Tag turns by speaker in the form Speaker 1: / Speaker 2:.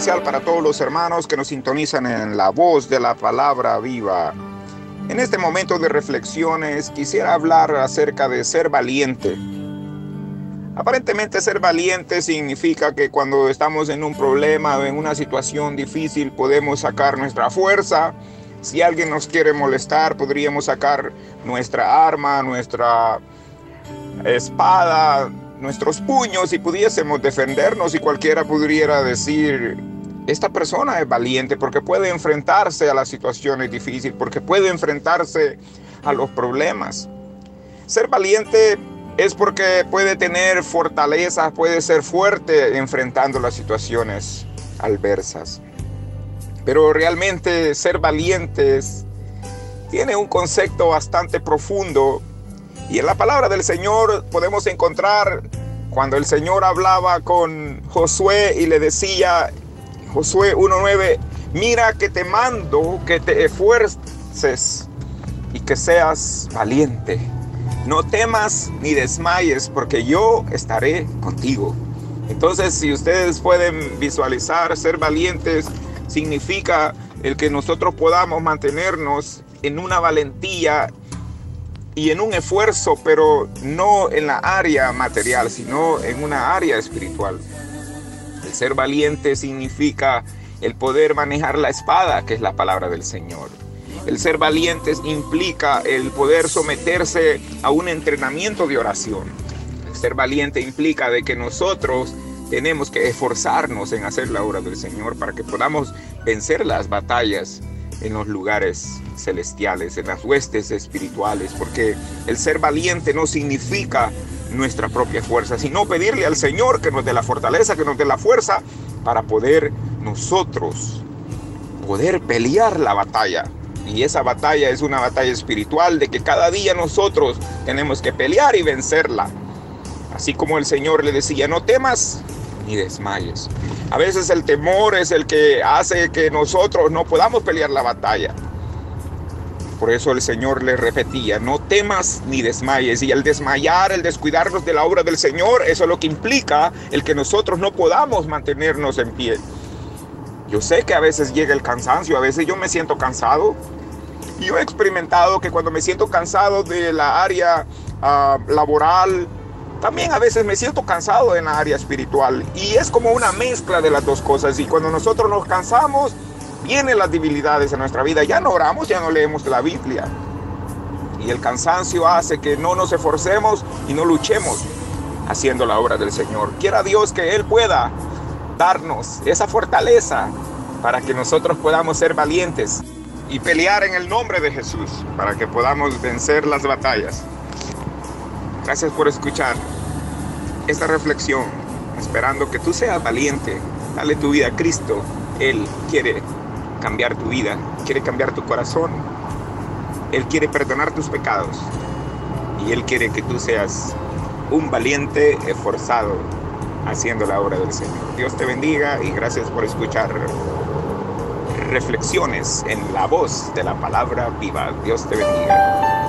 Speaker 1: especial para todos los hermanos que nos sintonizan en la voz de la palabra viva. En este momento de reflexiones quisiera hablar acerca de ser valiente. Aparentemente ser valiente significa que cuando estamos en un problema o en una situación difícil podemos sacar nuestra fuerza. Si alguien nos quiere molestar podríamos sacar nuestra arma, nuestra espada, nuestros puños y pudiésemos defendernos y cualquiera pudiera decir, esta persona es valiente porque puede enfrentarse a las situaciones difíciles, porque puede enfrentarse a los problemas. Ser valiente es porque puede tener fortaleza, puede ser fuerte enfrentando las situaciones adversas. Pero realmente ser valientes tiene un concepto bastante profundo y en la palabra del Señor podemos encontrar cuando el Señor hablaba con Josué y le decía, Josué 1.9, mira que te mando que te esfuerces y que seas valiente. No temas ni desmayes porque yo estaré contigo. Entonces, si ustedes pueden visualizar, ser valientes significa el que nosotros podamos mantenernos en una valentía y en un esfuerzo, pero no en la área material, sino en una área espiritual. El ser valiente significa el poder manejar la espada, que es la palabra del Señor. El ser valiente implica el poder someterse a un entrenamiento de oración. El ser valiente implica de que nosotros tenemos que esforzarnos en hacer la obra del Señor para que podamos vencer las batallas en los lugares celestiales, en las huestes espirituales, porque el ser valiente no significa nuestra propia fuerza, sino pedirle al Señor que nos dé la fortaleza, que nos dé la fuerza para poder nosotros poder pelear la batalla. Y esa batalla es una batalla espiritual de que cada día nosotros tenemos que pelear y vencerla. Así como el Señor le decía, no temas ni desmayes. A veces el temor es el que hace que nosotros no podamos pelear la batalla. Por eso el Señor le repetía, no temas ni desmayes. Y el desmayar, el descuidarnos de la obra del Señor, eso es lo que implica el que nosotros no podamos mantenernos en pie. Yo sé que a veces llega el cansancio, a veces yo me siento cansado. Yo he experimentado que cuando me siento cansado de la área uh, laboral, también a veces me siento cansado en la área espiritual. Y es como una mezcla de las dos cosas. Y cuando nosotros nos cansamos, vienen las debilidades en nuestra vida. Ya no oramos, ya no leemos la Biblia. Y el cansancio hace que no nos esforcemos y no luchemos haciendo la obra del Señor. Quiera Dios que Él pueda darnos esa fortaleza para que nosotros podamos ser valientes y pelear en el nombre de Jesús, para que podamos vencer las batallas. Gracias por escuchar esta reflexión, esperando que tú seas valiente. Dale tu vida a Cristo. Él quiere cambiar tu vida, quiere cambiar tu corazón. Él quiere perdonar tus pecados. Y Él quiere que tú seas un valiente esforzado haciendo la obra del Señor. Dios te bendiga y gracias por escuchar reflexiones en la voz de la palabra viva. Dios te bendiga.